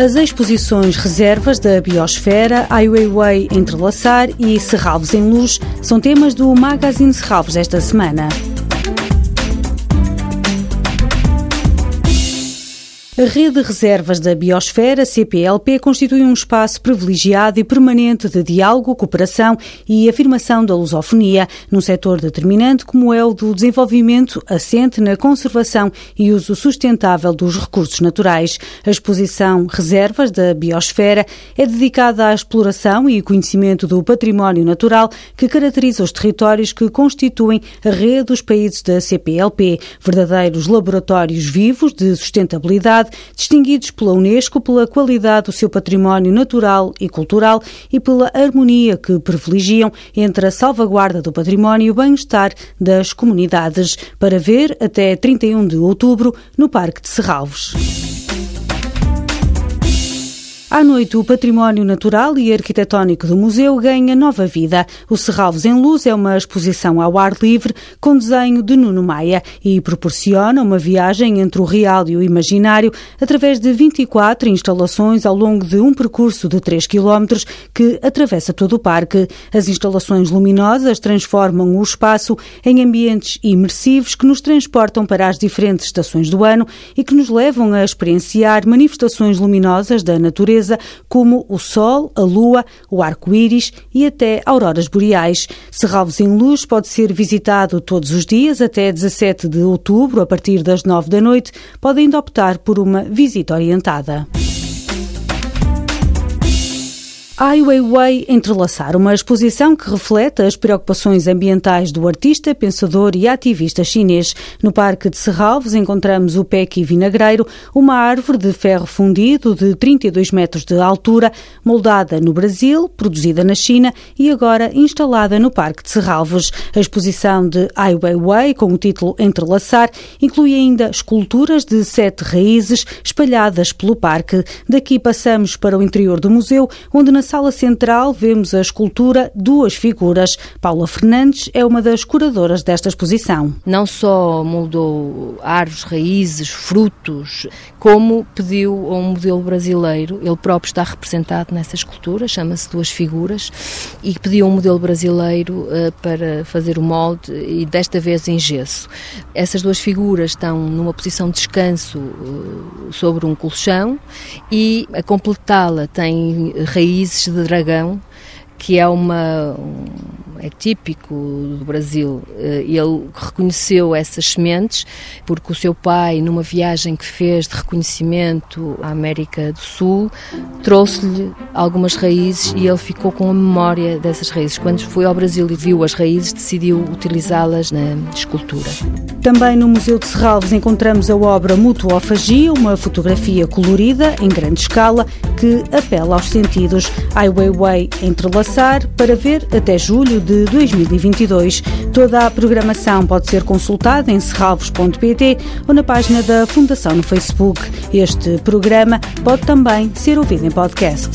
As exposições Reservas da Biosfera, Ai Weiwei Entrelaçar e Serralvos em Luz são temas do Magazine Serralvos esta semana. A Rede de Reservas da Biosfera, CPLP, constitui um espaço privilegiado e permanente de diálogo, cooperação e afirmação da lusofonia, num setor determinante como é o do desenvolvimento assente na conservação e uso sustentável dos recursos naturais. A exposição Reservas da Biosfera é dedicada à exploração e conhecimento do património natural que caracteriza os territórios que constituem a rede dos países da CPLP, verdadeiros laboratórios vivos de sustentabilidade distinguidos pela Unesco pela qualidade do seu património natural e cultural e pela harmonia que privilegiam entre a salvaguarda do património e o bem-estar das comunidades. Para ver até 31 de outubro no Parque de Serralvos. À noite, o património natural e arquitetónico do museu ganha nova vida. O Serralves em Luz é uma exposição ao ar livre com desenho de Nuno Maia e proporciona uma viagem entre o real e o imaginário através de 24 instalações ao longo de um percurso de 3 km que atravessa todo o parque. As instalações luminosas transformam o espaço em ambientes imersivos que nos transportam para as diferentes estações do ano e que nos levam a experienciar manifestações luminosas da natureza natureza, como o sol, a lua, o arco-íris e até auroras boreais. Serralves em Luz pode ser visitado todos os dias até 17 de outubro, a partir das 9 da noite, podendo optar por uma visita orientada. Ai Weiwei Entrelaçar, uma exposição que reflete as preocupações ambientais do artista, pensador e ativista chinês. No Parque de Serralves encontramos o Pequi Vinagreiro, uma árvore de ferro fundido de 32 metros de altura, moldada no Brasil, produzida na China e agora instalada no Parque de Serralves. A exposição de Ai Weiwei, com o título Entrelaçar, inclui ainda esculturas de sete raízes espalhadas pelo parque. Daqui passamos para o interior do museu, onde na sala central vemos a escultura Duas Figuras. Paula Fernandes é uma das curadoras desta exposição. Não só moldou árvores, raízes, frutos, como pediu a um modelo brasileiro, ele próprio está representado nessa escultura, chama-se Duas Figuras, e pediu um modelo brasileiro uh, para fazer o molde e desta vez em gesso. Essas duas figuras estão numa posição de descanso uh, sobre um colchão e a completá-la tem raízes de dragão, que é uma, é típico do Brasil. Eh, ele reconheceu essas sementes porque o seu pai, numa viagem que fez de reconhecimento à América do Sul, trouxe-lhe algumas raízes e ele ficou com a memória dessas raízes. Quando foi ao Brasil e viu as raízes, decidiu utilizá-las na escultura. Também no Museu de Serralves encontramos a obra Mutuofagia, uma fotografia colorida em grande escala que apela aos sentidos. Ai Weiwei entrelaçar para ver até julho de 2022. Toda a programação pode ser consultada em serralvos.pt ou na página da Fundação no Facebook. Este programa pode também ser ouvido em podcast.